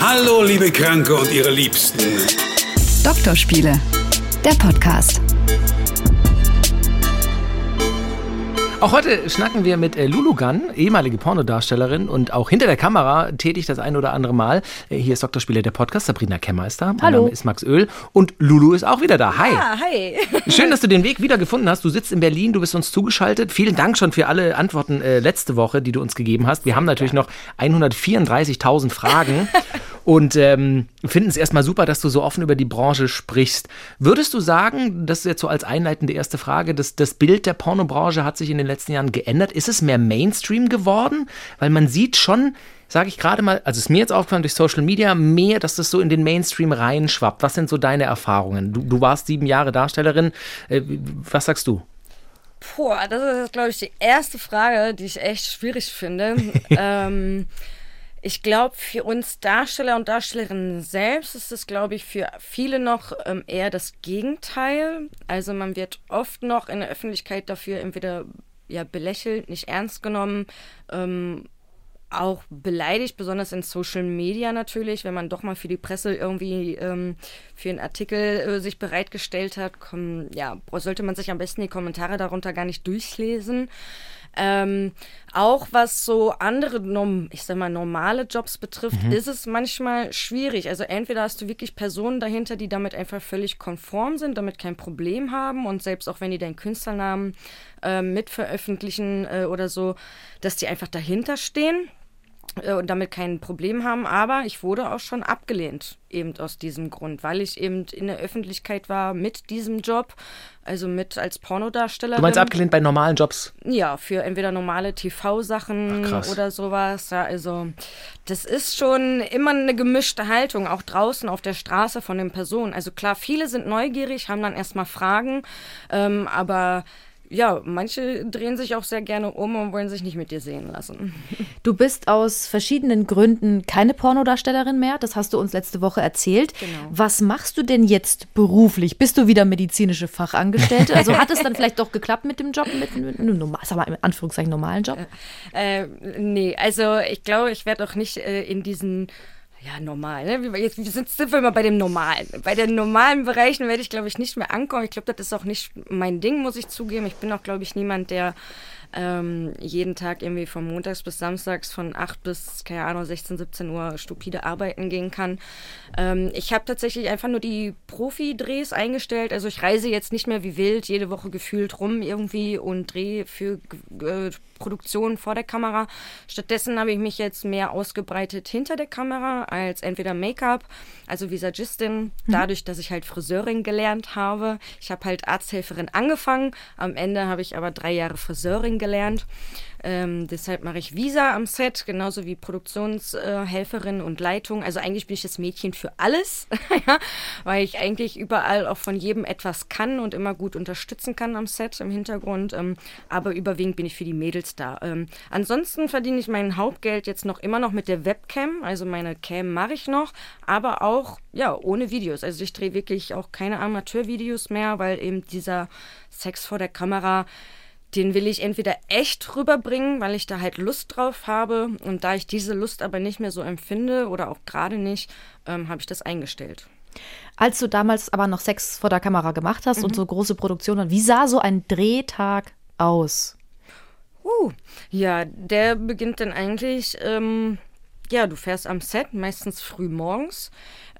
Hallo, liebe Kranke und ihre Liebsten. Doktorspiele, der Podcast. Auch heute schnacken wir mit äh, Lulu Gunn, ehemalige Pornodarstellerin und auch hinter der Kamera tätig das ein oder andere Mal. Äh, hier ist Dr. Spieler der Podcast, Sabrina Kemmeister. Mein Hallo. Name ist Max Öl und Lulu ist auch wieder da. Hi. Ah, hi. Schön, dass du den Weg wieder gefunden hast. Du sitzt in Berlin, du bist uns zugeschaltet. Vielen Dank schon für alle Antworten äh, letzte Woche, die du uns gegeben hast. Wir haben natürlich noch 134.000 Fragen. Und ähm, finden es erstmal super, dass du so offen über die Branche sprichst. Würdest du sagen, das ist jetzt so als einleitende erste Frage, dass das Bild der Pornobranche hat sich in den letzten Jahren geändert? Ist es mehr Mainstream geworden? Weil man sieht schon, sage ich gerade mal, also es ist mir jetzt aufgefallen durch Social Media, mehr, dass das so in den Mainstream reinschwappt. Was sind so deine Erfahrungen? Du, du warst sieben Jahre Darstellerin. Äh, was sagst du? Boah, das ist, glaube ich, die erste Frage, die ich echt schwierig finde. ähm, ich glaube, für uns Darsteller und Darstellerinnen selbst ist es, glaube ich, für viele noch ähm, eher das Gegenteil. Also man wird oft noch in der Öffentlichkeit dafür entweder ja, belächelt, nicht ernst genommen, ähm, auch beleidigt, besonders in Social Media natürlich, wenn man doch mal für die Presse irgendwie ähm, für einen Artikel äh, sich bereitgestellt hat, komm, ja, sollte man sich am besten die Kommentare darunter gar nicht durchlesen. Ähm, auch was so andere, ich sag mal, normale Jobs betrifft, mhm. ist es manchmal schwierig. Also entweder hast du wirklich Personen dahinter, die damit einfach völlig konform sind, damit kein Problem haben und selbst auch wenn die deinen Künstlernamen äh, mit veröffentlichen äh, oder so, dass die einfach dahinter stehen und damit kein Problem haben. Aber ich wurde auch schon abgelehnt, eben aus diesem Grund, weil ich eben in der Öffentlichkeit war mit diesem Job, also mit als Pornodarstellerin. Du meinst abgelehnt bei normalen Jobs? Ja, für entweder normale TV-Sachen oder sowas. Ja, also das ist schon immer eine gemischte Haltung, auch draußen auf der Straße von den Personen. Also klar, viele sind neugierig, haben dann erstmal Fragen, ähm, aber ja, manche drehen sich auch sehr gerne um und wollen sich nicht mit dir sehen lassen. Du bist aus verschiedenen Gründen keine Pornodarstellerin mehr. Das hast du uns letzte Woche erzählt. Genau. Was machst du denn jetzt beruflich? Bist du wieder medizinische Fachangestellte? Also hat es dann vielleicht doch geklappt mit dem Job, mit, mit einem normal, sag mal, in Anführungszeichen normalen Job? Äh, äh, nee, also ich glaube, ich werde auch nicht äh, in diesen ja, normal. Ne? Jetzt sind, sind wir immer bei dem Normalen. Bei den normalen Bereichen werde ich, glaube ich, nicht mehr ankommen. Ich glaube, das ist auch nicht mein Ding, muss ich zugeben. Ich bin auch, glaube ich, niemand, der ähm, jeden Tag irgendwie von Montags bis Samstags von 8 bis, keine Ahnung, 16, 17 Uhr stupide arbeiten gehen kann. Ähm, ich habe tatsächlich einfach nur die Profi-Drehs eingestellt. Also ich reise jetzt nicht mehr wie wild jede Woche gefühlt rum irgendwie und drehe für äh, Produktionen vor der Kamera. Stattdessen habe ich mich jetzt mehr ausgebreitet hinter der Kamera als entweder Make-up, also Visagistin, mhm. dadurch, dass ich halt Friseurin gelernt habe. Ich habe halt Arzthelferin angefangen, am Ende habe ich aber drei Jahre Friseurin gelernt. Ähm, deshalb mache ich Visa am Set, genauso wie Produktionshelferin äh, und Leitung. Also eigentlich bin ich das Mädchen für alles, ja, weil ich eigentlich überall auch von jedem etwas kann und immer gut unterstützen kann am Set im Hintergrund. Ähm, aber überwiegend bin ich für die Mädels da. Ähm, ansonsten verdiene ich mein Hauptgeld jetzt noch immer noch mit der Webcam. Also meine Cam mache ich noch, aber auch ja ohne Videos. Also ich drehe wirklich auch keine Amateurvideos mehr, weil eben dieser Sex vor der Kamera den will ich entweder echt rüberbringen, weil ich da halt Lust drauf habe. Und da ich diese Lust aber nicht mehr so empfinde oder auch gerade nicht, ähm, habe ich das eingestellt. Als du damals aber noch Sex vor der Kamera gemacht hast mhm. und so große Produktionen, wie sah so ein Drehtag aus? Uh, ja, der beginnt dann eigentlich, ähm, ja, du fährst am Set, meistens früh morgens.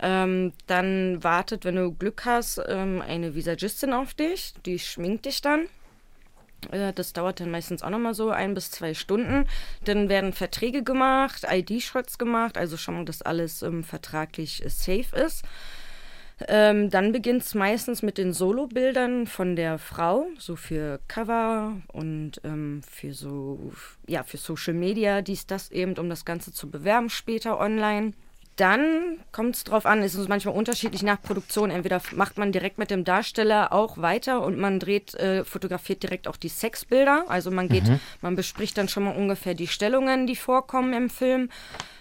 Ähm, dann wartet, wenn du Glück hast, ähm, eine Visagistin auf dich, die schminkt dich dann. Äh, das dauert dann meistens auch nochmal so ein bis zwei Stunden. Dann werden Verträge gemacht, ID-Shots gemacht, also schon dass alles ähm, vertraglich äh, safe ist. Ähm, dann beginnt es meistens mit den Solo-Bildern von der Frau, so für Cover und ähm, für so, ja, für Social Media, dies, das eben, um das Ganze zu bewerben später online. Dann kommt es drauf an, ist es manchmal unterschiedlich nach Produktion. Entweder macht man direkt mit dem Darsteller auch weiter und man dreht, äh, fotografiert direkt auch die Sexbilder. Also man geht, mhm. man bespricht dann schon mal ungefähr die Stellungen, die vorkommen im Film,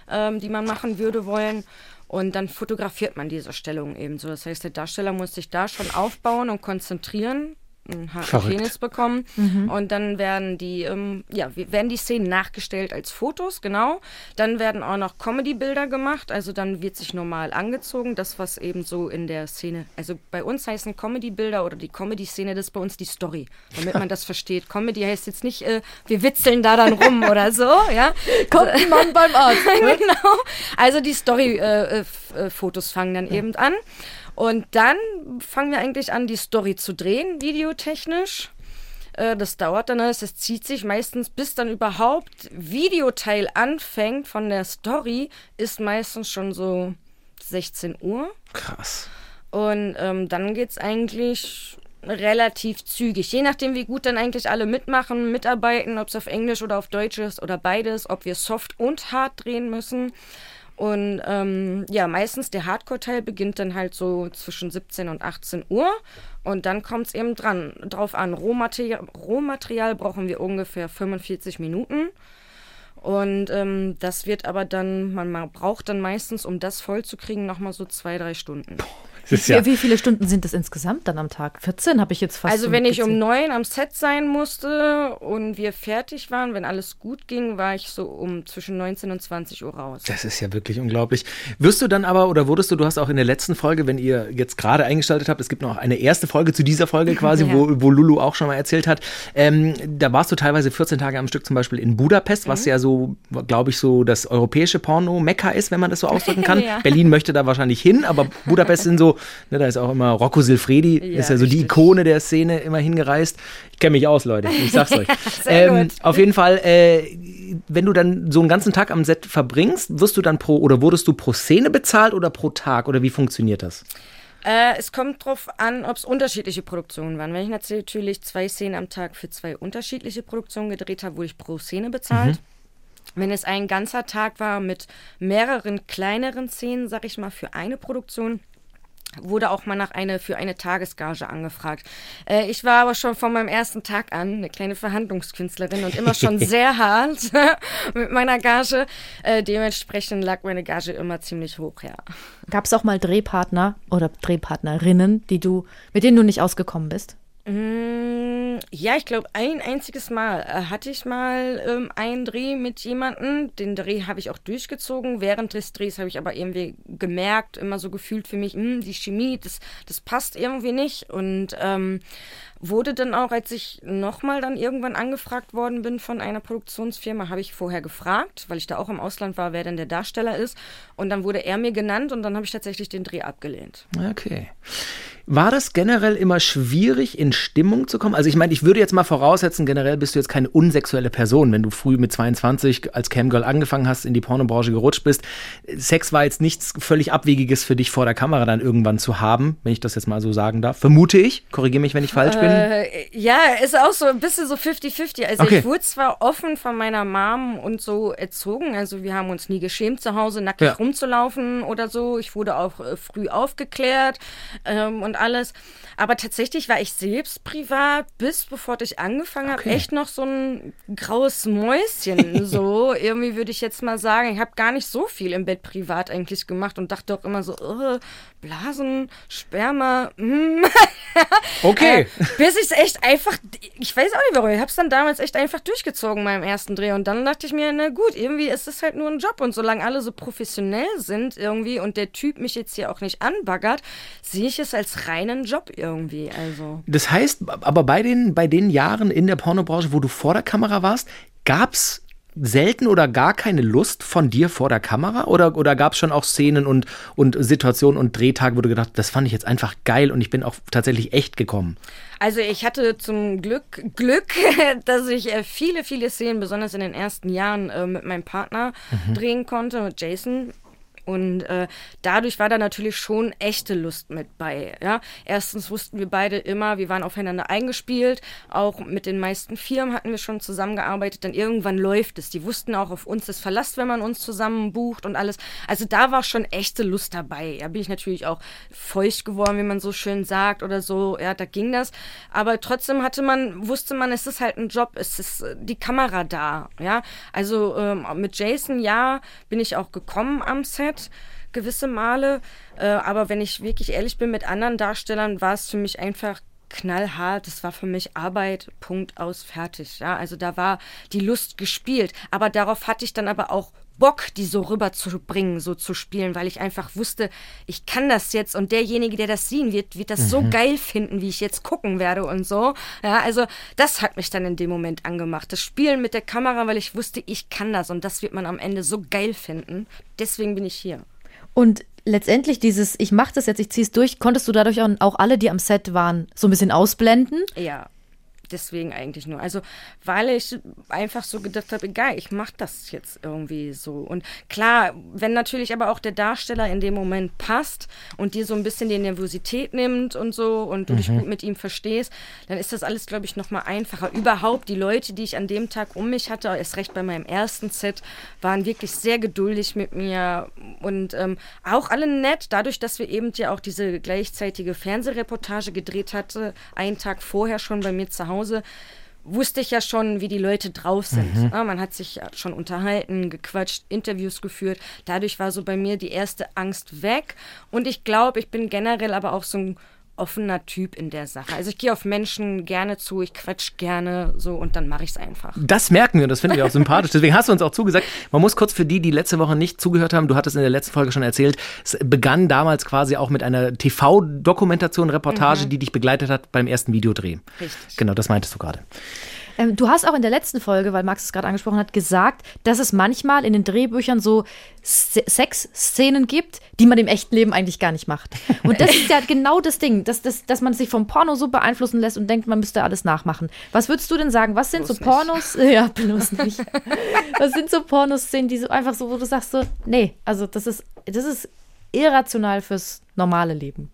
ähm, die man machen würde wollen. Und dann fotografiert man diese Stellung ebenso. Das heißt, der Darsteller muss sich da schon aufbauen und konzentrieren einen. Penis bekommen. Und dann werden die, ähm, ja, werden die Szenen nachgestellt als Fotos, genau. Dann werden auch noch Comedy-Bilder gemacht, also dann wird sich normal angezogen, das, was eben so in der Szene, also bei uns heißen Comedy-Bilder oder die Comedy-Szene, das ist bei uns die Story, damit man das versteht. Comedy heißt jetzt nicht, äh, wir witzeln da dann rum oder so, ja. Kommt ein Mann beim Arzt. genau. Also die Story-Fotos fangen dann eben an. Und dann fangen wir eigentlich an, die Story zu drehen, videotechnisch. Äh, Das dauert dann, alles, das zieht sich meistens, bis dann überhaupt Videoteil anfängt von der Story, ist meistens schon so 16 Uhr. Krass. Und ähm, dann geht es eigentlich relativ zügig. Je nachdem, wie gut dann eigentlich alle mitmachen, mitarbeiten, ob es auf Englisch oder auf Deutsch ist oder beides, ob wir soft und hart drehen müssen. Und ähm, ja, meistens der Hardcore-Teil beginnt dann halt so zwischen 17 und 18 Uhr. Und dann kommt es eben dran, drauf an. Rohmaterial, Rohmaterial brauchen wir ungefähr 45 Minuten. Und ähm, das wird aber dann, man ma- braucht dann meistens, um das vollzukriegen, nochmal so zwei, drei Stunden. Ja, Wie viele Stunden sind das insgesamt dann am Tag? 14 habe ich jetzt fast. Also so wenn ich um neun am Set sein musste und wir fertig waren, wenn alles gut ging, war ich so um zwischen 19 und 20 Uhr raus. das ist ja wirklich unglaublich. Wirst du dann aber, oder wurdest du, du hast auch in der letzten Folge, wenn ihr jetzt gerade eingeschaltet habt, es gibt noch eine erste Folge zu dieser Folge quasi, Ja. wo, wo Lulu auch schon mal erzählt hat, ähm, da warst du teilweise 14 Tage am Stück zum Beispiel in Budapest, was ja so, glaube ich, so das europäische Porno-Mekka ist, wenn man das so ausdrücken kann. Ja. Berlin möchte da wahrscheinlich hin, aber Budapest sind so, ne, da ist auch immer Rocco Silfredi, Ja, ist ja so die richtig. Ikone der Szene immer hingereist. Ich kenne mich aus, Leute, ich sag's euch. Ähm, auf jeden Fall, äh, wenn du dann so einen ganzen Tag am Set verbringst, wirst du dann pro oder wurdest du pro Szene bezahlt oder pro Tag oder wie funktioniert das? Äh, es kommt drauf an, ob es unterschiedliche Produktionen waren. Wenn ich natürlich zwei Szenen am Tag für zwei unterschiedliche Produktionen gedreht habe, wurde ich pro Szene bezahlt. Wenn es ein ganzer Tag war mit mehreren kleineren Szenen, sag ich mal, für eine Produktion, wurde auch mal nach eine für eine Tagesgage angefragt. Äh, ich war aber schon von meinem ersten Tag an eine kleine Verhandlungskünstlerin und immer schon sehr hart mit meiner Gage. Äh, dementsprechend lag meine Gage immer ziemlich hoch, ja. Gab es auch mal Drehpartner oder Drehpartnerinnen, die du, mit denen du nicht ausgekommen bist? Mm, Ja, ich glaube, ein einziges Mal äh, hatte ich mal ähm, einen Dreh mit jemandem. Den Dreh habe ich auch durchgezogen. Während des Drehs habe ich aber irgendwie gemerkt, immer so gefühlt für mich, hm, die Chemie, das, das passt irgendwie nicht. Und ähm, wurde dann auch, als ich nochmal dann irgendwann angefragt worden bin von einer Produktionsfirma, habe ich vorher gefragt, weil ich da auch im Ausland war, wer denn der Darsteller ist. Und dann wurde er mir genannt und dann habe ich tatsächlich den Dreh abgelehnt. Okay. War das generell immer schwierig, in Stimmung zu kommen? Also ich meine, ich würde jetzt mal voraussetzen, generell bist du jetzt keine unsexuelle Person, wenn du früh mit 22 als Camgirl angefangen hast, in die Pornobranche gerutscht bist. Sex war jetzt nichts völlig Abwegiges für dich vor der Kamera dann irgendwann zu haben, wenn ich das jetzt mal so sagen darf. Vermute ich. Korrigiere mich, wenn ich falsch bin. Äh, ja, ist auch so ein bisschen so 50-50. Also Okay. ich wurde zwar offen von meiner Mom und so erzogen, also wir haben uns nie geschämt, zu Hause nackig Ja. rumzulaufen oder so. Ich wurde auch äh, früh aufgeklärt ähm, und alles. Aber tatsächlich war ich selbst privat, bis bevor ich angefangen habe, Okay. echt noch so ein graues Mäuschen. so, irgendwie würde ich jetzt mal sagen, ich habe gar nicht so viel im Bett privat eigentlich gemacht und dachte auch immer so, oh, Blasen, Sperma, mm. Okay. Äh, bis ich es echt einfach, ich weiß auch nicht warum, ich habe es dann damals echt einfach durchgezogen beim ersten Dreh und dann dachte ich mir, na gut, irgendwie ist es halt nur ein Job und solange alle so professionell sind irgendwie und der Typ mich jetzt hier auch nicht anbaggert, sehe ich es als reinen Job irgendwie, also. Das heißt, aber bei den, bei den Jahren in der Pornobranche, wo du vor der Kamera warst, gab's selten oder gar keine Lust von dir vor der Kamera? Oder, oder gab es schon auch Szenen und, und Situationen und Drehtage, wo du gedacht das fand ich jetzt einfach geil und ich bin auch tatsächlich echt gekommen? Also ich hatte zum Glück Glück, dass ich äh, viele, viele Szenen, besonders in den ersten Jahren, äh, mit meinem Partner drehen konnte, mit Jason. Und äh, dadurch war da natürlich schon echte Lust mit bei. Ja? Erstens wussten wir beide immer, wir waren aufeinander eingespielt. Auch mit den meisten Firmen hatten wir schon zusammengearbeitet. Dann irgendwann läuft es. Die wussten auch auf uns das Verlass, wenn man uns zusammen bucht und alles. Also da war schon echte Lust dabei. Da bin ich natürlich auch feucht geworden, wie man so schön sagt oder so. Ja, da ging das. Aber trotzdem hatte man, wusste man, es ist halt ein Job. Es ist äh, die Kamera da. Ja, also ähm, mit Jason, ja, bin ich auch gekommen am Set gewisse Male. Äh, aber wenn ich wirklich ehrlich bin mit anderen Darstellern, war es für mich einfach knallhart. Das war für mich Arbeit, Punkt aus, fertig. Ja, also da war die Lust gespielt. Aber darauf hatte ich dann aber auch Bock, die so rüberzubringen, so zu spielen, weil ich einfach wusste, ich kann das jetzt und derjenige, der das sehen wird, wird das mhm. so geil finden, wie ich jetzt gucken werde und so. Ja, also das hat mich dann in dem Moment angemacht. Das Spielen mit der Kamera, weil ich wusste, ich kann das und das wird man am Ende so geil finden. Deswegen bin ich hier. Und letztendlich dieses, ich mache das jetzt, ich ziehe es durch, konntest du dadurch auch alle, die am Set waren, so ein bisschen ausblenden? Ja, deswegen eigentlich nur. Also, weil ich einfach so gedacht habe, egal, ich mache das jetzt irgendwie so. Und klar, wenn natürlich aber auch der Darsteller in dem Moment passt und dir so ein bisschen die Nervosität nimmt und so und du mhm. dich gut mit ihm verstehst, dann ist das alles, glaube ich, nochmal einfacher. Überhaupt die Leute, die ich an dem Tag um mich hatte, erst recht bei meinem ersten Set, waren wirklich sehr geduldig mit mir und ähm, auch alle nett, dadurch, dass wir eben ja auch diese gleichzeitige Fernsehreportage gedreht hatte, einen Tag vorher schon bei mir zu Hause Hause, wusste ich ja schon, wie die Leute drauf sind. Mhm. Ja, man hat sich schon unterhalten, gequatscht, Interviews geführt. Dadurch war so bei mir die erste Angst weg. Und ich glaube, ich bin generell aber auch so ein offener Typ in der Sache. Also ich gehe auf Menschen gerne zu, ich quatsch gerne so und dann mache ich es einfach. Das merken wir und das finde ich auch sympathisch. Deswegen hast du uns auch zugesagt, man muss kurz für die, die letzte Woche nicht zugehört haben, du hattest in der letzten Folge schon erzählt, es begann damals quasi auch mit einer TV-Dokumentation, Reportage, mhm. die dich begleitet hat beim ersten Videodreh. Richtig. Genau, das meintest du gerade. Ähm, du hast auch in der letzten Folge, weil Max es gerade angesprochen hat, gesagt, dass es manchmal in den Drehbüchern so Sexszenen gibt, die man im echten Leben eigentlich gar nicht macht. Und das ist ja genau das Ding, dass, dass, dass man sich vom Porno so beeinflussen lässt und denkt, man müsste alles nachmachen. Was würdest du denn sagen? Was sind bloß so Pornos? Nicht. Ja, bloß nicht. Was sind so Pornoszenen, die so einfach so, wo du sagst so, nee, also das ist, das ist irrational fürs normale Leben.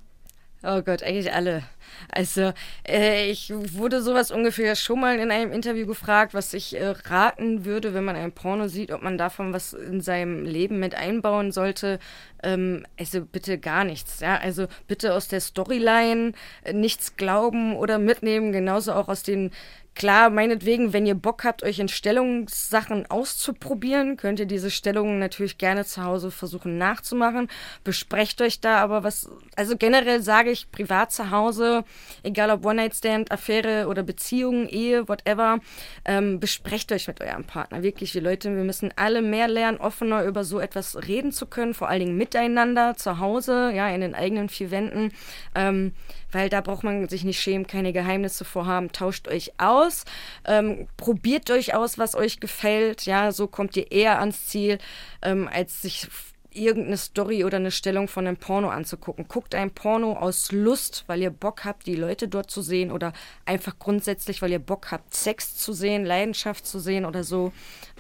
Oh Gott, eigentlich alle. Also, äh, ich wurde sowas ungefähr schon mal in einem Interview gefragt, was ich äh, raten würde, wenn man ein Porno sieht, ob man davon was in seinem Leben mit einbauen sollte. Ähm, also bitte gar nichts. Ja? Also bitte aus der Storyline äh, nichts glauben oder mitnehmen, genauso auch aus den Klar, meinetwegen, wenn ihr Bock habt, euch in Stellungssachen auszuprobieren, könnt ihr diese Stellungen natürlich gerne zu Hause versuchen nachzumachen. Besprecht euch da aber was. Also generell sage ich privat zu Hause, egal ob One-Night-Stand, Affäre oder Beziehung, Ehe, whatever, ähm, besprecht euch mit eurem Partner. Wirklich, wir Leute, wir müssen alle mehr lernen, offener über so etwas reden zu können, vor allen Dingen miteinander zu Hause, ja, in den eigenen vier Wänden. Ähm, weil da braucht man sich nicht schämen, keine Geheimnisse vorhaben. Tauscht euch aus, ähm, probiert euch aus, was euch gefällt. Ja, so kommt ihr eher ans Ziel, ähm, als sich irgendeine Story oder eine Stellung von einem Porno anzugucken. Guckt ein Porno aus Lust, weil ihr Bock habt, die Leute dort zu sehen oder einfach grundsätzlich, weil ihr Bock habt, Sex zu sehen, Leidenschaft zu sehen oder so.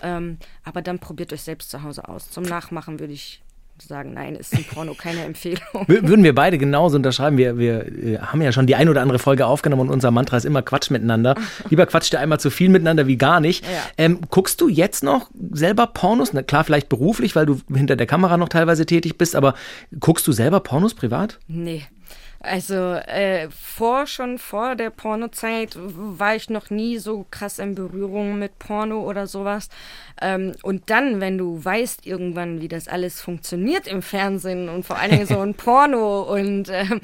Ähm, aber dann probiert euch selbst zu Hause aus. Zum Nachmachen würde ich sagen, nein, ist ein Porno keine Empfehlung. Würden wir beide genauso unterschreiben. Wir, wir, wir, haben ja schon die ein oder andere Folge aufgenommen und unser Mantra ist immer Quatsch miteinander. Lieber quatscht ihr einmal zu viel miteinander wie gar nicht. Ja. Ähm, guckst du jetzt noch selber Pornos? Na, klar, vielleicht beruflich, weil du hinter der Kamera noch teilweise tätig bist, aber guckst du selber Pornos privat? Nee. Also äh, vor schon vor der Pornozeit war ich noch nie so krass in Berührung mit Porno oder sowas. Ähm, und dann, wenn du weißt irgendwann, wie das alles funktioniert im Fernsehen und vor allen Dingen so ein Porno und ähm,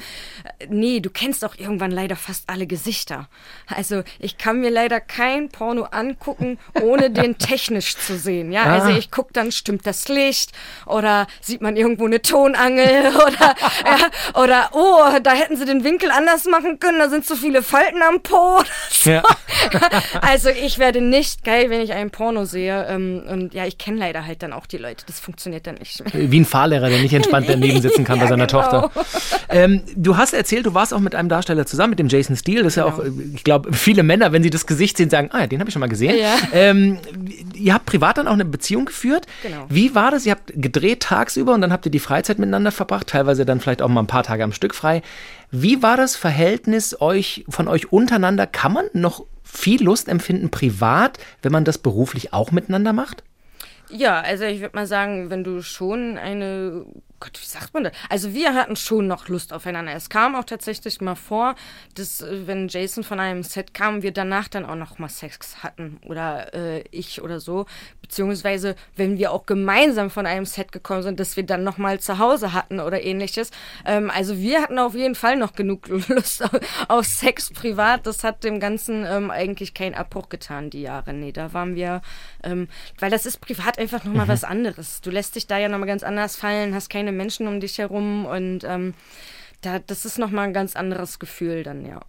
nee, du kennst auch irgendwann leider fast alle Gesichter. Also ich kann mir leider kein Porno angucken, ohne den technisch zu sehen. Ja, also ah. ich gucke dann, stimmt das Licht oder sieht man irgendwo eine Tonangel oder ja, oder oh, da hätten sie den Winkel anders machen können, da sind zu viele Falten am Po. So. Ja. also ich werde nicht geil, wenn ich einen Porno sehe. Ähm, und ja, ich kenne leider halt dann auch die Leute. Das funktioniert dann nicht mehr. Wie ein Fahrlehrer, der nicht entspannt daneben sitzen kann ja, bei seiner genau. Tochter. Ähm, du hast erzählt, du warst auch mit einem Darsteller zusammen, mit dem Jason Steele. Das ist genau. ja auch, ich glaube, viele Männer, wenn sie das Gesicht sehen, sagen, ah, den habe ich schon mal gesehen. Ja. Ähm, ihr habt privat dann auch eine Beziehung geführt. Genau. Wie war das? Ihr habt gedreht tagsüber und dann habt ihr die Freizeit miteinander verbracht, teilweise dann vielleicht auch mal ein paar Tage am Stück frei. Wie war das Verhältnis euch von euch untereinander? Kann man noch viel Lust empfinden privat, wenn man das beruflich auch miteinander macht? Ja, also ich würde mal sagen, wenn du schon eine Gott, wie sagt man das? Also wir hatten schon noch Lust aufeinander. Es kam auch tatsächlich mal vor, dass äh, wenn Jason von einem Set kam, wir danach dann auch noch mal Sex hatten oder äh, ich oder so. Beziehungsweise wenn wir auch gemeinsam von einem Set gekommen sind, dass wir dann nochmal zu Hause hatten oder ähnliches. Ähm, also wir hatten auf jeden Fall noch genug Lust auf, auf Sex privat. Das hat dem Ganzen ähm, eigentlich keinen Abbruch getan, die Jahre. Nee, da waren wir, ähm, weil das ist privat einfach nochmal mhm. was anderes. Du lässt dich da ja nochmal ganz anders fallen, hast keine Menschen um dich herum und ähm, da, das ist nochmal ein ganz anderes Gefühl dann, ja.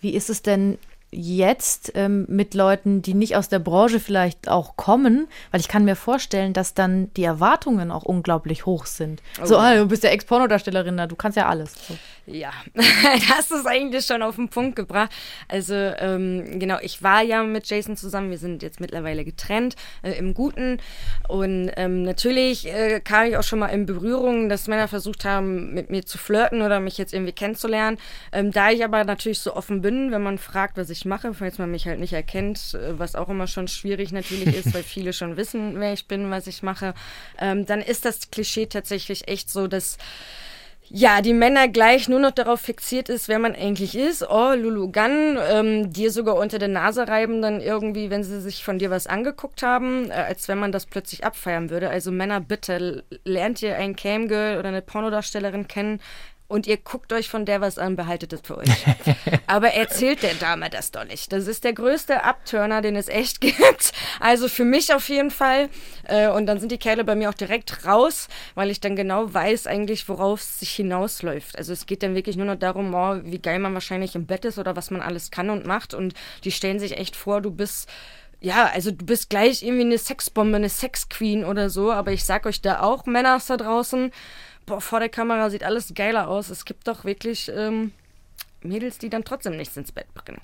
Wie ist es denn jetzt ähm, mit Leuten, die nicht aus der Branche vielleicht auch kommen, weil ich kann mir vorstellen, dass dann die Erwartungen auch unglaublich hoch sind. Oh. So, ah, du bist ja Ex-Pornodarstellerin, du kannst ja alles. So. Ja, das ist eigentlich schon auf den Punkt gebracht. Also ähm, genau, ich war ja mit Jason zusammen, wir sind jetzt mittlerweile getrennt, äh, im Guten. Und ähm, natürlich äh, kam ich auch schon mal in Berührung, dass Männer versucht haben, mit mir zu flirten oder mich jetzt irgendwie kennenzulernen. Ähm, da ich aber natürlich so offen bin, wenn man fragt, was ich mache, falls man mich halt nicht erkennt, äh, was auch immer schon schwierig natürlich ist, weil viele schon wissen, wer ich bin, was ich mache, ähm, dann ist das Klischee tatsächlich echt so, dass ja, die Männer gleich nur noch darauf fixiert ist, wer man eigentlich ist. Oh, Lulu Gunn, ähm, dir sogar unter der Nase reiben dann irgendwie, wenn sie sich von dir was angeguckt haben, äh, als wenn man das plötzlich abfeiern würde. Also Männer, bitte, lernt ihr ein Camgirl oder eine Pornodarstellerin kennen, und ihr guckt euch von der was an, behaltet es für euch. Aber erzählt der Dame das doch nicht. Das ist der größte Abturner, den es echt gibt. Also für mich auf jeden Fall. Äh, und dann sind die Kerle bei mir auch direkt raus, weil ich dann genau weiß eigentlich, worauf es sich hinausläuft. Also es geht dann wirklich nur noch darum, oh, wie geil man wahrscheinlich im Bett ist oder was man alles kann und macht. Und die stellen sich echt vor, du bist ja, also du bist gleich irgendwie eine Sexbombe, eine Sexqueen oder so, aber ich sag euch da auch, Männer da draußen, boah, vor der Kamera sieht alles geiler aus. Es gibt doch wirklich ähm, Mädels, die dann trotzdem nichts ins Bett bringen.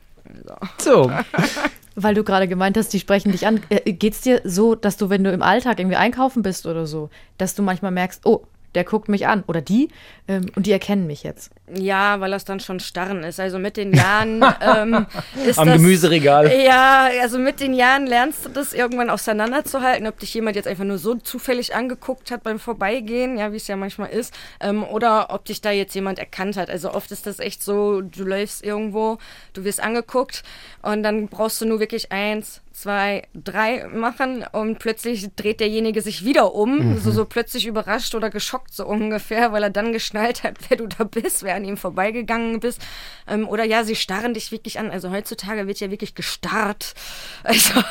So. so. Weil du gerade gemeint hast, die sprechen dich an. Äh, geht's dir so, dass du, wenn du im Alltag irgendwie einkaufen bist oder so, dass du manchmal merkst, oh, der guckt mich an oder die ähm, und die erkennen mich jetzt. Ja, weil das dann schon starren ist. Also mit den Jahren ähm, ist Am das, Gemüseregal. Ja, also mit den Jahren lernst du das irgendwann auseinanderzuhalten, ob dich jemand jetzt einfach nur so zufällig angeguckt hat beim Vorbeigehen, ja, wie es ja manchmal ist, ähm, oder ob dich da jetzt jemand erkannt hat. Also oft ist das echt so, du läufst irgendwo, du wirst angeguckt und dann brauchst du nur wirklich eins, zwei, drei machen und plötzlich dreht derjenige sich wieder um, mhm. so, so plötzlich überrascht oder geschockt so ungefähr, weil er dann geschnallt hat, wer du da bist, wer an ihm vorbeigegangen bist. Ähm, oder ja, sie starren dich wirklich an. Also heutzutage wird ja wirklich gestarrt. Also,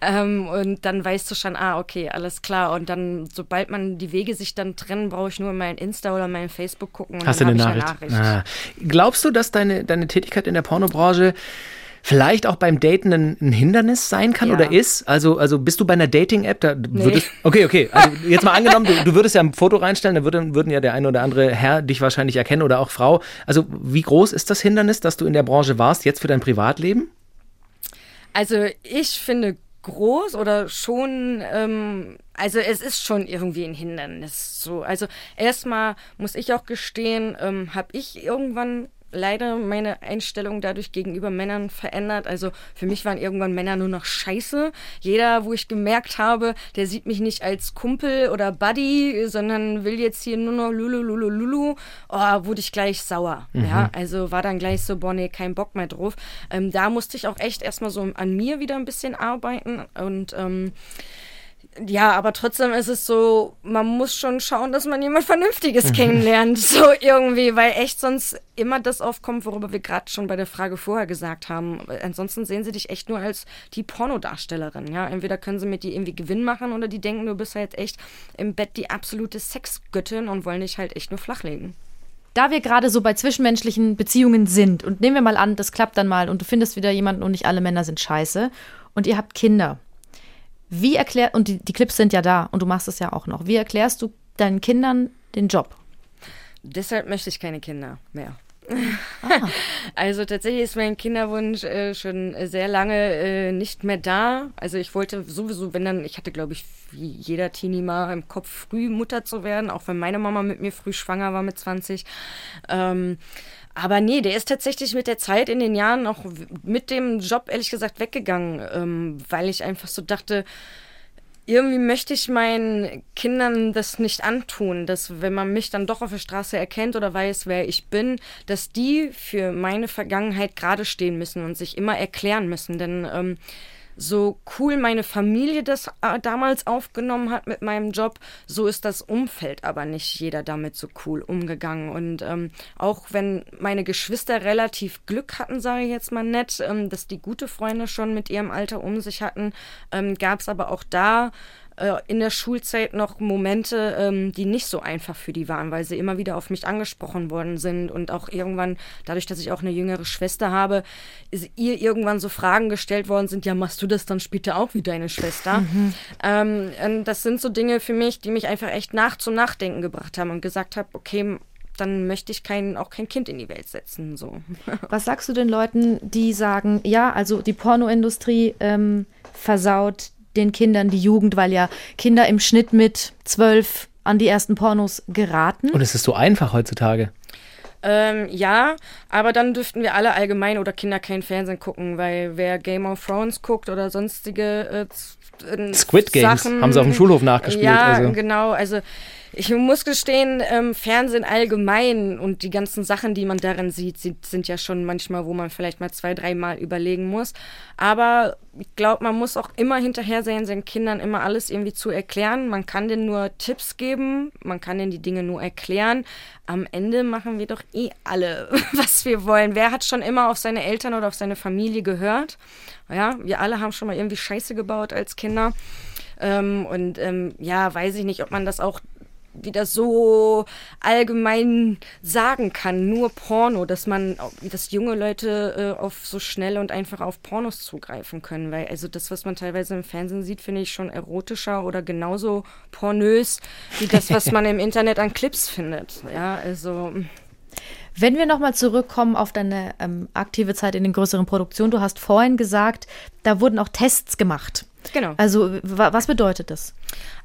ähm, und dann weißt du schon, ah, okay, alles klar. Und dann, sobald man die Wege sich dann trennen, brauche ich nur mein Insta oder mein Facebook gucken und Hast dann du eine Nachricht? Eine Nachricht. Ah. Glaubst du, dass deine, deine Tätigkeit in der Pornobranche vielleicht auch beim Daten ein, ein Hindernis sein kann ja. oder ist? Also, also bist du bei einer Dating-App? Da nee. würdest, okay, okay. Also jetzt mal angenommen, du, du würdest ja ein Foto reinstellen, da würden, würden ja der eine oder andere Herr dich wahrscheinlich erkennen oder auch Frau. Also wie groß ist das Hindernis, dass du in der Branche warst, jetzt für dein Privatleben? Also ich finde groß oder schon, ähm, also es ist schon irgendwie ein Hindernis. So, also erstmal muss ich auch gestehen, ähm, habe ich irgendwann leider meine Einstellung dadurch gegenüber Männern verändert. Also für mich waren irgendwann Männer nur noch scheiße. Jeder, wo ich gemerkt habe, der sieht mich nicht als Kumpel oder Buddy, sondern will jetzt hier nur noch Lulu, Lulu, Lulu, oh, wurde ich gleich sauer. Mhm. Ja, also war dann gleich so, boah, nee, kein Bock mehr drauf. Ähm, da musste ich auch echt erstmal so an mir wieder ein bisschen arbeiten und ähm, ja, aber trotzdem ist es so, man muss schon schauen, dass man jemand Vernünftiges mhm. kennenlernt. So irgendwie, weil echt sonst immer das aufkommt, worüber wir gerade schon bei der Frage vorher gesagt haben. Ansonsten sehen sie dich echt nur als die Pornodarstellerin. Ja, entweder können sie mit dir irgendwie Gewinn machen oder die denken, du bist halt echt im Bett die absolute Sexgöttin und wollen dich halt echt nur flachlegen. Da wir gerade so bei zwischenmenschlichen Beziehungen sind und nehmen wir mal an, das klappt dann mal und du findest wieder jemanden und nicht alle Männer sind scheiße und ihr habt Kinder wie erklärt, und die, die Clips sind ja da und du machst es ja auch noch, wie erklärst du deinen Kindern den Job? Deshalb möchte ich keine Kinder mehr. Ah. Also tatsächlich ist mein Kinderwunsch äh, schon sehr lange äh, nicht mehr da. Also ich wollte sowieso, wenn dann, ich hatte glaube ich wie jeder Teenie mal im Kopf früh Mutter zu werden, auch wenn meine Mama mit mir früh schwanger war mit 20. Ähm, aber nee, der ist tatsächlich mit der Zeit in den Jahren auch mit dem Job ehrlich gesagt weggegangen, ähm, weil ich einfach so dachte, irgendwie möchte ich meinen Kindern das nicht antun, dass wenn man mich dann doch auf der Straße erkennt oder weiß, wer ich bin, dass die für meine Vergangenheit gerade stehen müssen und sich immer erklären müssen. Denn ähm, so cool meine Familie das äh, damals aufgenommen hat mit meinem Job, so ist das Umfeld aber nicht jeder damit so cool umgegangen. Und ähm, auch wenn meine Geschwister relativ Glück hatten, sage ich jetzt mal nett, ähm, dass die gute Freunde schon mit ihrem Alter um sich hatten, ähm, gab es aber auch da äh, in der Schulzeit noch Momente, ähm, die nicht so einfach für die waren, weil sie immer wieder auf mich angesprochen worden sind und auch irgendwann, dadurch, dass ich auch eine jüngere Schwester habe, ihr irgendwann so Fragen gestellt worden sind, ja, machst du das dann später auch wie deine Schwester? Mhm. Ähm, das sind so Dinge für mich, die mich einfach echt nach zum Nachdenken gebracht haben und gesagt habe, okay, dann möchte ich kein, auch kein Kind in die Welt setzen. So. Was sagst du den Leuten, die sagen, ja, also die Pornoindustrie ähm, versaut den Kindern die Jugend, weil ja Kinder im Schnitt mit zwölf an die ersten Pornos geraten. Und es ist so einfach heutzutage. Ähm, ja, aber dann dürften wir alle allgemein oder Kinder kein Fernsehen gucken, weil wer Game of Thrones guckt oder sonstige äh, Squid Games Sachen, haben sie auf dem Schulhof nachgespielt. Ja, also. genau. Also ich muss gestehen, ähm, Fernsehen allgemein und die ganzen Sachen, die man darin sieht, sind, ja schon manchmal, wo man vielleicht mal zwei, dreimal überlegen muss. Aber ich glaube, man muss auch immer hinterher sein, seinen Kindern immer alles irgendwie zu erklären. Man kann denen nur Tipps geben, man kann denen die Dinge nur erklären. Am Ende machen wir doch eh alle, was wir wollen. Wer hat schon immer auf seine Eltern oder auf seine Familie gehört? Ja, wir alle haben schon mal irgendwie Scheiße gebaut als Kinder. Ähm, und ähm, ja, weiß ich nicht, ob man das auch wieder so allgemein sagen kann, nur Porno, dass man, dass junge Leute äh, auf so schnell und einfach auf Pornos zugreifen können, weil also das, was man teilweise im Fernsehen sieht, finde ich schon erotischer oder genauso pornös wie das, was man im Internet an Clips findet. Ja, also. Wenn wir nochmal zurückkommen auf deine ähm, aktive Zeit in den größeren Produktionen, du hast vorhin gesagt, da wurden auch Tests gemacht. Genau. Also was bedeutet das?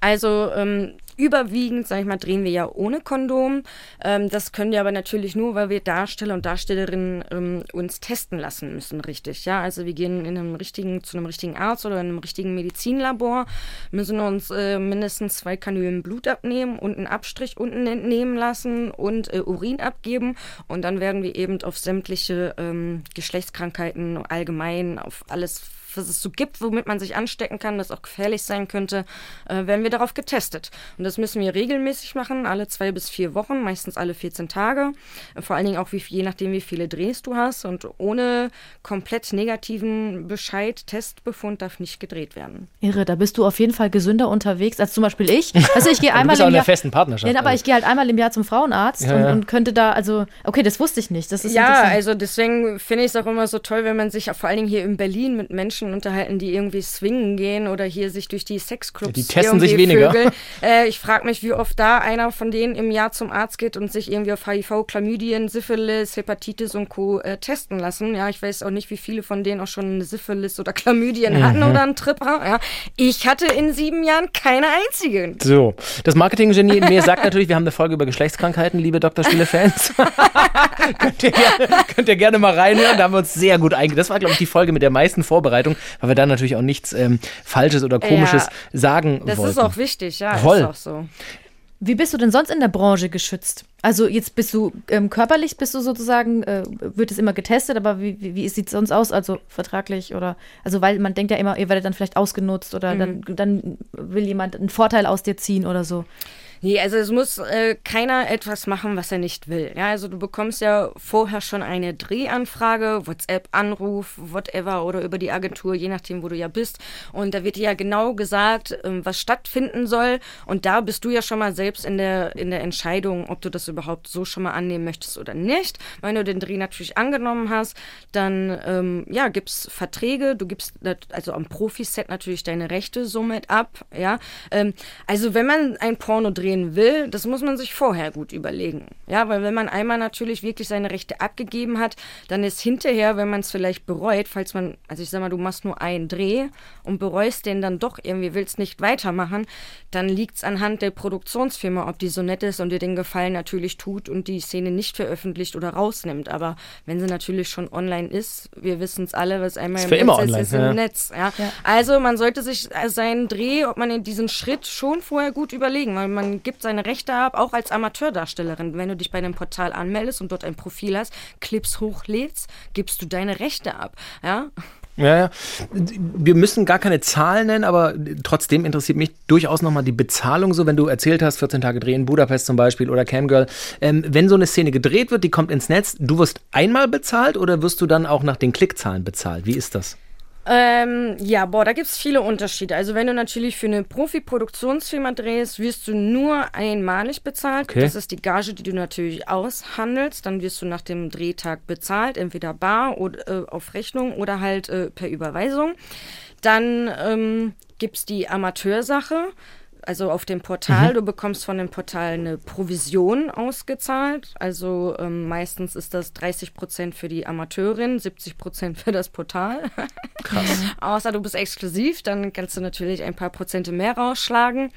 Also ähm, überwiegend, sag ich mal, drehen wir ja ohne Kondom. Ähm, das können wir aber natürlich nur, weil wir Darsteller und Darstellerinnen ähm, uns testen lassen müssen, richtig. Ja, also wir gehen in einem richtigen, zu einem richtigen Arzt oder in einem richtigen Medizinlabor, müssen uns äh, mindestens zwei Kanülen Blut abnehmen und einen Abstrich unten entnehmen lassen und äh, Urin abgeben. Und dann werden wir eben auf sämtliche ähm, Geschlechtskrankheiten allgemein, auf alles was es so gibt, womit man sich anstecken kann, das auch gefährlich sein könnte, äh, werden wir darauf getestet. Und das müssen wir regelmäßig machen, alle zwei bis vier Wochen, meistens alle 14 Tage. Äh, vor allen Dingen auch wie, je nachdem, wie viele Drehs du hast. Und ohne komplett negativen Bescheid, Testbefund darf nicht gedreht werden. Irre, da bist du auf jeden Fall gesünder unterwegs als zum Beispiel ich. Also ich gehe einmal du bist im Jahr, festen Partnerschaft. Ja, aber also. ich gehe halt einmal im Jahr zum Frauenarzt ja, und, ja. und, könnte da, also, okay, das wusste ich nicht. Das ist ja, also deswegen finde ich es auch immer so toll, wenn man sich vor allen Dingen hier in Berlin mit Menschen Menschen unterhalten, die irgendwie swingen gehen oder hier sich durch die Sexclubs Die testen sich weniger. Äh, ich frage mich, wie oft da einer von denen im Jahr zum Arzt geht und sich irgendwie auf HIV, Chlamydien, Syphilis, Hepatitis und Co. Äh, testen lassen. Ja, ich weiß auch nicht, wie viele von denen auch schon eine Syphilis oder Chlamydien mhm. hatten oder einen Tripper. Ja. Ich hatte in sieben Jahren keine einzige. So, das Marketing-Genie in mir sagt natürlich, wir haben eine Folge über Geschlechtskrankheiten, liebe Dr. Spiele-Fans. könnt, ihr gerne, könnt ihr gerne mal reinhören. Da haben wir uns sehr gut eingegangen. Das war, glaube ich, die Folge mit der meisten Vorbereitung weil wir da natürlich auch nichts ähm, Falsches oder Komisches ja, sagen das wollten. Das ist auch wichtig, ja. Voll. Ist auch so. Wie bist du denn sonst in der Branche geschützt? Also jetzt bist du ähm, körperlich, bist du sozusagen, äh, wird es immer getestet, aber wie, wie, wie sieht es sonst aus? Also vertraglich oder, also weil man denkt ja immer, ihr werdet dann vielleicht ausgenutzt oder mhm. dann, dann will jemand einen Vorteil aus dir ziehen oder so. Nee, also es muss äh, keiner etwas machen, was er nicht will. Ja, also du bekommst ja vorher schon eine Drehanfrage, WhatsApp-Anruf, whatever oder über die Agentur, je nachdem, wo du ja bist. Und da wird dir ja genau gesagt, ähm, was stattfinden soll. Und da bist du ja schon mal selbst in der, in der Entscheidung, ob du das überhaupt so schon mal annehmen möchtest oder nicht. Wenn du den Dreh natürlich angenommen hast, dann ähm, ja, gibt's Verträge, du gibst also am Profiset natürlich deine Rechte somit ab. Ja, ähm, also wenn man ein Porno dreht, drehen will, das muss man sich vorher gut überlegen. Ja, weil wenn man einmal natürlich wirklich seine Rechte abgegeben hat, dann ist hinterher, wenn man es vielleicht bereut, falls man, also ich sag mal, du machst nur einen Dreh und bereust den dann doch irgendwie, willst nicht weitermachen, dann liegt es anhand der Produktionsfirma, ob die so nett ist und dir den Gefallen natürlich tut und die Szene nicht veröffentlicht oder rausnimmt. Aber wenn sie natürlich schon online ist, wir wissen es alle, was einmal ist im Netz ist, ist ja. im Netz. Ja. ja. Also man sollte sich seinen Dreh, ob man in diesen Schritt schon vorher gut überlegen, weil man gibt seine Rechte ab, auch als Amateurdarstellerin. Wenn du dich bei einem Portal anmeldest und dort ein Profil hast, Clips hochlädst, gibst du deine Rechte ab. Ja? Ja, ja. Wir müssen gar keine Zahlen nennen, aber trotzdem interessiert mich durchaus nochmal die Bezahlung so, wenn du erzählt hast, 14 Tage drehen, Budapest zum Beispiel oder Camgirl. Ähm, wenn so eine Szene gedreht wird, die kommt ins Netz, du wirst einmal bezahlt oder wirst du dann auch nach den Klickzahlen bezahlt? Wie ist das? Ähm, ja, boah, da gibt es viele Unterschiede. Also wenn du natürlich für eine Profi-Produktionsfirma drehst, wirst du nur einmalig bezahlt. Okay. Das ist die Gage, die du natürlich aushandelst. Dann wirst du nach dem Drehtag bezahlt, entweder bar oder äh, auf Rechnung oder halt äh, per Überweisung. Dann ähm, gibt es die Amateursache also auf dem Portal. Du bekommst von dem Portal eine Provision ausgezahlt. Also ähm, meistens ist das 30 Prozent für die Amateurin, 70 Prozent für das Portal. Krass. Außer du bist exklusiv, dann kannst du natürlich ein paar Prozente mehr rausschlagen.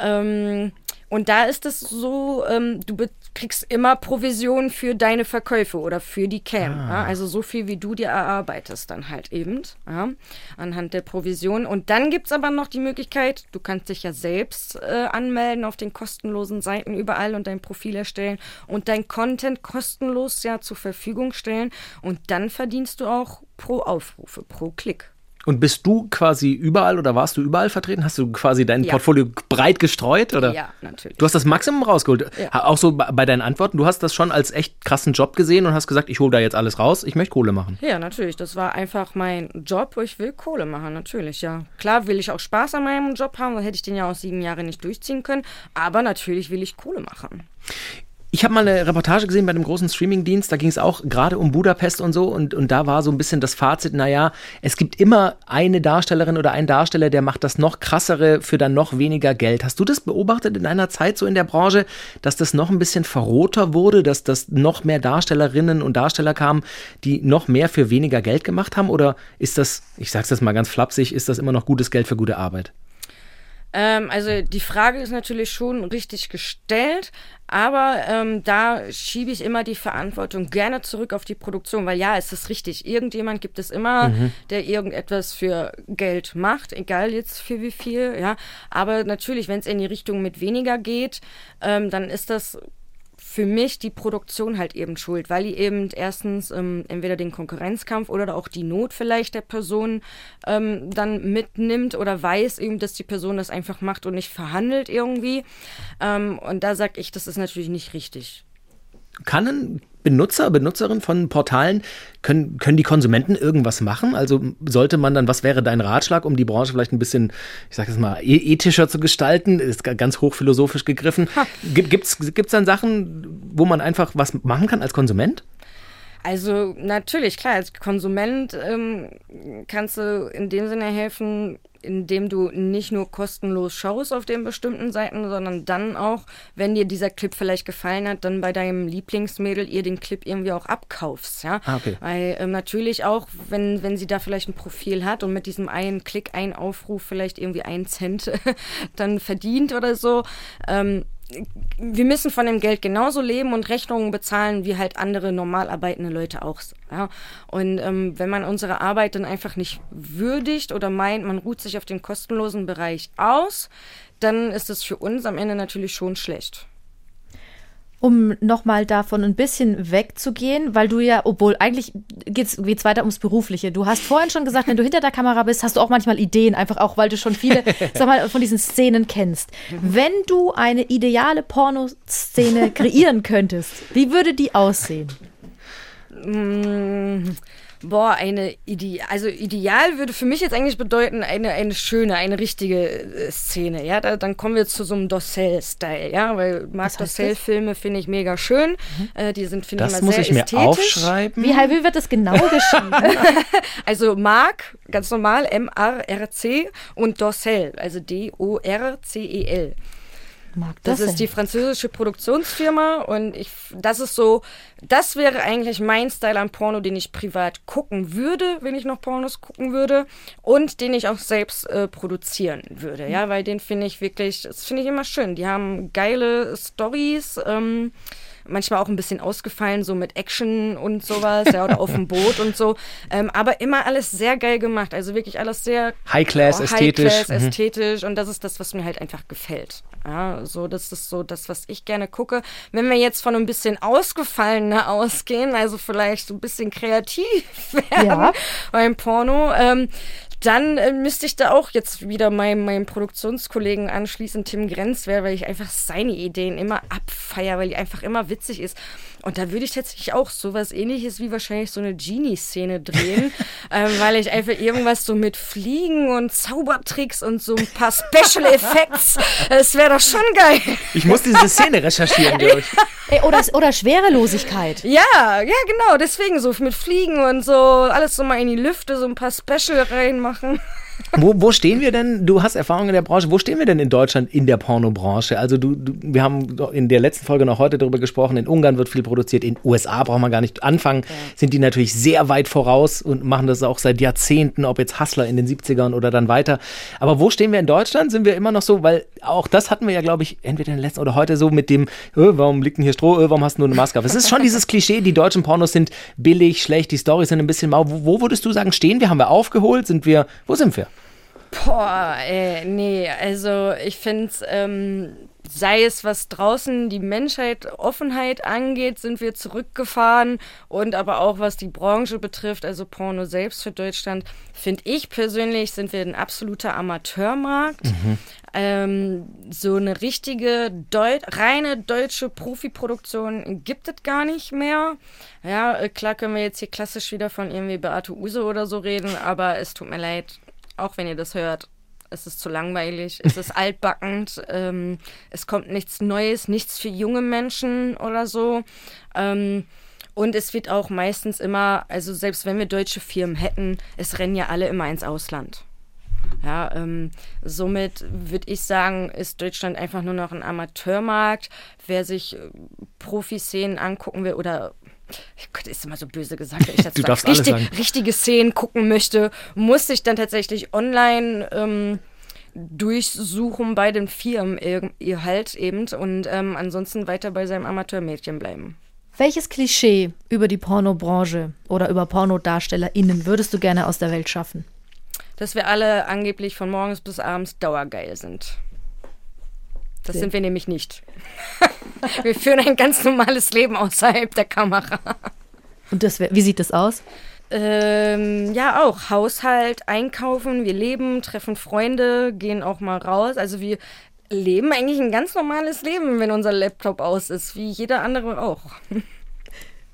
Ähm, und da ist es so, ähm, du kriegst immer Provision für deine Verkäufe oder für die Cam. Ja? Also so viel, wie du dir erarbeitest dann halt eben, ja? anhand der Provision. Und dann gibt es aber noch die Möglichkeit, du kannst dich ja selbst äh, anmelden auf den kostenlosen Seiten überall und dein Profil erstellen und dein Content kostenlos ja zur Verfügung stellen. Und dann verdienst du auch pro Aufrufe, pro Klick. Und bist du quasi überall oder warst du überall vertreten? Hast du quasi dein Ja. Portfolio breit gestreut? Oder? Ja, natürlich. Du hast das Maximum rausgeholt. Ja. Auch so bei deinen Antworten. Du hast das schon als echt krassen Job gesehen und hast gesagt, ich hole da jetzt alles raus, ich möchte Kohle machen. Ja, natürlich. Das war einfach mein Job. Ich will Kohle machen, natürlich, ja. Klar will ich auch Spaß an meinem Job haben, sonst hätte ich den ja auch sieben Jahre nicht durchziehen können. Aber natürlich will ich Kohle machen. Ich habe mal eine Reportage gesehen bei einem großen Streamingdienst, da ging es auch gerade um Budapest und so und, und da war so ein bisschen das Fazit, naja, es gibt immer eine Darstellerin oder einen Darsteller, der macht das noch krassere für dann noch weniger Geld. Hast du das beobachtet in einer Zeit so in der Branche, dass das noch ein bisschen verroter wurde, dass das noch mehr Darstellerinnen und Darsteller kamen, die noch mehr für weniger Geld gemacht haben oder ist das, ich sag's jetzt mal ganz flapsig, ist das immer noch gutes Geld für gute Arbeit? Ähm, also die Frage ist natürlich schon richtig gestellt, aber ähm, da schiebe ich immer die Verantwortung gerne zurück auf die Produktion, weil ja, es ist richtig. Irgendjemand gibt es immer, der irgendetwas für Geld macht, egal jetzt für wie viel, ja. Aber natürlich, wenn es in die Richtung mit weniger geht, ähm, dann ist das für mich die Produktion halt eben schuld, weil die eben erstens ähm, entweder den Konkurrenzkampf oder auch die Not vielleicht der Person ähm, dann mitnimmt oder weiß eben, dass die Person das einfach macht und nicht verhandelt irgendwie. Ähm, und da sag ich, das ist natürlich nicht richtig. Kann Benutzer, Benutzerin von Portalen, können, können die Konsumenten irgendwas machen? Also sollte man dann, was wäre dein Ratschlag, um die Branche vielleicht ein bisschen, ich sag jetzt mal, e- ethischer zu gestalten? Ist ga- ganz hochphilosophisch gegriffen. Gibt, gibt's dann Sachen, wo man einfach was machen kann als Konsument? Also natürlich, klar, als Konsument ähm, kannst du in dem Sinne helfen, indem du nicht nur kostenlos schaust auf den bestimmten Seiten, sondern dann auch, wenn dir dieser Clip vielleicht gefallen hat, dann bei deinem Lieblingsmädel ihr den Clip irgendwie auch abkaufst, ja. Ah, okay. Weil ähm, natürlich auch, wenn, wenn sie da vielleicht ein Profil hat und mit diesem einen Klick, einen Aufruf vielleicht irgendwie einen Cent dann verdient oder so, ähm, wir müssen von dem Geld genauso leben und Rechnungen bezahlen wie halt andere normal arbeitende Leute auch. Ja? Und ähm, wenn man unsere Arbeit dann einfach nicht würdigt oder meint, man ruht sich auf den kostenlosen Bereich aus, dann ist es für uns am Ende natürlich schon schlecht. Um nochmal davon ein bisschen wegzugehen, weil du ja, obwohl eigentlich geht's geht's weiter ums Berufliche. Du hast vorhin schon gesagt, wenn du hinter der Kamera bist, hast du auch manchmal Ideen, einfach auch, weil du schon viele, sag mal, von diesen Szenen kennst. Wenn du eine ideale Pornoszene kreieren könntest, wie würde die aussehen? Boah, eine Ide also ideal würde für mich jetzt eigentlich bedeuten, eine, eine schöne, eine richtige äh, Szene, ja, da, dann kommen wir zu so einem Dossel-Style, ja, weil Marc Dossel-Filme finde ich mega schön, äh, die sind, finde ich Das immer muss sehr ich mir ästhetisch. aufschreiben. Wie, wie wird das genau geschrieben? Also Marc, ganz normal, M-A-R-C und Dossel, also D-O-R-C-E-L. Mag Das denn? ist die französische Produktionsfirma und ich, das ist so, das wäre eigentlich mein Style an Porno, den ich privat gucken würde, wenn ich noch Pornos gucken würde und den ich auch selbst äh, produzieren würde, ja, weil den finde ich wirklich, das finde ich immer schön. Die haben geile Stories, ähm, manchmal auch ein bisschen ausgefallen, so mit Action und sowas, ja, oder auf dem Boot und so. Ähm, aber immer alles sehr geil gemacht. Also wirklich alles sehr High Class, oh, ästhetisch. High Class, ästhetisch. Und das ist das, was mir halt einfach gefällt. Ja, so, das ist so das, was ich gerne gucke. Wenn wir jetzt von ein bisschen ausgefallener ausgehen, also vielleicht so ein bisschen kreativ werden Ja. beim Porno, ähm, dann äh, müsste ich da auch jetzt wieder meinem, meinem Produktionskollegen anschließen, Tim Grenzwer, weil ich einfach seine Ideen immer abfeier, weil die einfach immer witzig ist. Und da würde ich tatsächlich auch sowas ähnliches wie wahrscheinlich so eine Genie-Szene drehen, ähm, weil ich einfach irgendwas so mit Fliegen und Zaubertricks und so ein paar Special Effects, das wäre doch schon geil. Ich muss diese Szene recherchieren, glaube ich. Ey, oder, oder Schwerelosigkeit. Ja, ja, genau, deswegen so mit Fliegen und so, alles so mal in die Lüfte, so ein paar Special reinmachen. Wo, wo stehen wir denn? Du hast Erfahrung in der Branche. Wo stehen wir denn in Deutschland in der Pornobranche? Also du, du, wir haben in der letzten Folge noch heute darüber gesprochen. In Ungarn wird viel produziert. In USA braucht man gar nicht anfangen. Sind die natürlich sehr weit voraus und machen das auch seit Jahrzehnten, ob jetzt Hustler in den 70ern oder dann weiter. Aber wo stehen wir in Deutschland? Sind wir immer noch so, weil auch das hatten wir ja, glaube ich, entweder in der letzten oder heute so mit dem, äh, warum liegt denn hier Stroh, äh, warum hast du nur eine Maske auf? Es ist schon dieses Klischee, die deutschen Pornos sind billig, schlecht, die Storys sind ein bisschen mau. Wo, wo würdest du sagen, stehen wir? Haben wir aufgeholt? Sind wir, wo sind wir? Boah, ey, nee, also ich finde, ähm, sei es was draußen die Menschheit, Offenheit angeht, sind wir zurückgefahren und aber auch was die Branche betrifft, also Porno selbst für Deutschland, finde ich persönlich, sind wir ein absoluter Amateurmarkt. Ähm, so eine richtige Deu reine deutsche Profiproduktion gibt es gar nicht mehr. Ja, äh, klar können wir jetzt hier klassisch wieder von irgendwie Beate Use oder so reden, aber es tut mir leid, auch wenn ihr das hört, es ist zu langweilig, es ist altbackend, ähm, es kommt nichts Neues, nichts für junge Menschen oder so. Ähm, und es wird auch meistens immer, also selbst wenn wir deutsche Firmen hätten, es rennen ja alle immer ins Ausland. Ja, ähm, somit würde ich sagen, ist Deutschland einfach nur noch ein Amateurmarkt. Wer sich äh, Profiszenen angucken will oder Gott, ist immer so böse gesagt, wenn ich das Du darfst alles richtig, sagen. richtige Szenen gucken möchte, muss ich dann tatsächlich online ähm, durchsuchen bei den Firmen ihr halt eben und ähm, ansonsten weiter bei seinem Amateurmädchen bleiben. Welches Klischee über die Pornobranche oder über PornodarstellerInnen würdest du gerne aus der Welt schaffen? Dass wir alle angeblich von morgens bis abends dauergeil sind. Das sind wir nämlich nicht. wir führen ein ganz normales Leben außerhalb der Kamera. Und das wär, wie sieht das aus? Ähm, ja, auch Haushalt, einkaufen, wir leben, treffen Freunde, gehen auch mal raus. Also wir leben eigentlich ein ganz normales Leben, wenn unser Laptop aus ist, wie jeder andere auch.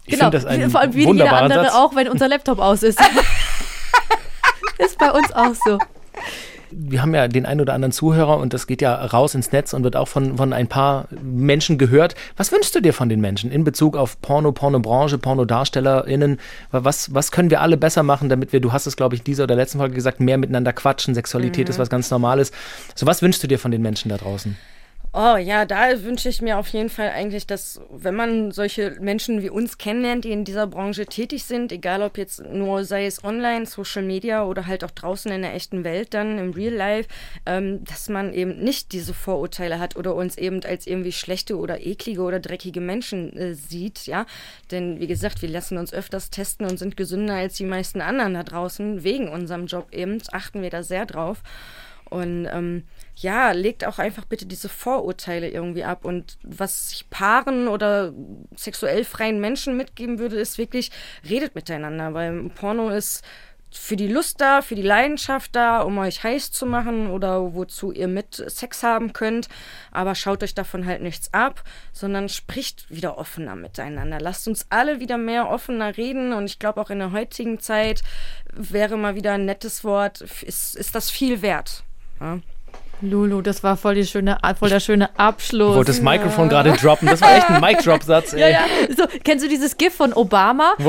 Ich finde das ein Genau. vor allem wie jeder andere Satz. auch, wenn unser Laptop aus ist. ist bei uns auch so. Wir haben ja den ein oder anderen Zuhörer und das geht ja raus ins Netz und wird auch von, von ein paar Menschen gehört. Was wünschst du dir von den Menschen in Bezug auf Porno, Pornobranche, PornodarstellerInnen? Was, was können wir alle besser machen, damit wir, du hast es, glaube ich, in dieser oder letzten Folge gesagt, mehr miteinander quatschen, Sexualität ist was ganz Normales. So, was wünschst du dir von den Menschen da draußen? Oh ja, da wünsche ich mir auf jeden Fall eigentlich, dass wenn man solche Menschen wie uns kennenlernt, die in dieser Branche tätig sind, egal ob jetzt nur sei es online, Social Media oder halt auch draußen in der echten Welt dann im Real Life, ähm, dass man eben nicht diese Vorurteile hat oder uns eben als irgendwie schlechte oder eklige oder dreckige Menschen äh, sieht, ja. Denn wie gesagt, wir lassen uns öfters testen und sind gesünder als die meisten anderen da draußen, wegen unserem Job eben, achten wir da sehr drauf. Und ähm, ja, legt auch einfach bitte diese Vorurteile irgendwie ab. Und was ich Paaren oder sexuell freien Menschen mitgeben würde, ist wirklich, redet miteinander, weil Porno ist für die Lust da, für die Leidenschaft da, um euch heiß zu machen oder wozu ihr mit Sex haben könnt. Aber schaut euch davon halt nichts ab, sondern spricht wieder offener miteinander. Lasst uns alle wieder mehr offener reden. Und ich glaube auch in der heutigen Zeit wäre mal wieder ein nettes Wort, ist, ist das viel wert. Ja. Lulu, das war voll, die schöne, voll der schöne Abschluss. Ich wollte das Mikrofon gerade droppen. Das war echt ein Mic-Drop-Satz. ja, ja. So, kennst du dieses GIF von Obama? Ja.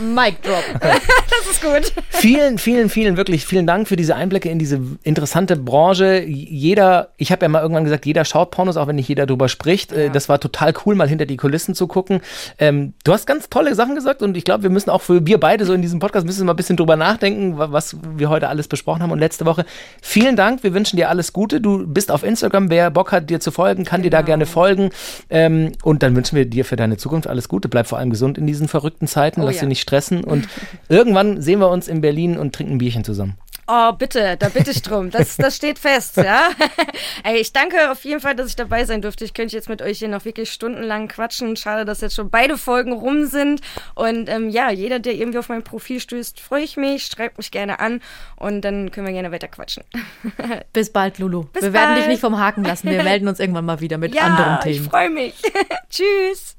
Mic Drop. Das ist gut. Vielen, vielen, vielen, wirklich vielen Dank für diese Einblicke in diese interessante Branche. Jeder, ich habe ja mal irgendwann gesagt, jeder schaut Pornos, auch wenn nicht jeder drüber spricht. Äh, Das war total cool, mal hinter die Kulissen zu gucken. Ähm, du hast ganz tolle Sachen gesagt und ich glaube, wir müssen auch für wir beide so in diesem Podcast müssen mal ein bisschen drüber nachdenken, wa- was wir heute alles besprochen haben und letzte Woche. Vielen Dank. Wir wünschen wünschen dir alles Gute. Du bist auf Instagram. Wer Bock hat, dir zu folgen, kann dir da gerne folgen. Ähm, und dann wünschen wir dir für deine Zukunft alles Gute. Bleib vor allem gesund in diesen verrückten Zeiten. Oh Lass ja. dich nicht stressen. Und irgendwann sehen wir uns in Berlin und trinken ein Bierchen zusammen. Oh, bitte, da bitte ich drum. Das, das steht fest, ja. Ey, ich danke auf jeden Fall, dass ich dabei sein durfte. Ich könnte jetzt mit euch hier noch wirklich stundenlang quatschen. Schade, dass jetzt schon beide Folgen rum sind. Und ähm, ja, jeder, der irgendwie auf mein Profil stößt, freue ich mich, schreibt mich gerne an und dann können wir gerne weiter quatschen. Bis bald, Lulu. Bis wir werden bald. dich nicht vom Haken lassen. Wir melden uns irgendwann mal wieder mit ja, anderen ich Themen. freue mich. Tschüss.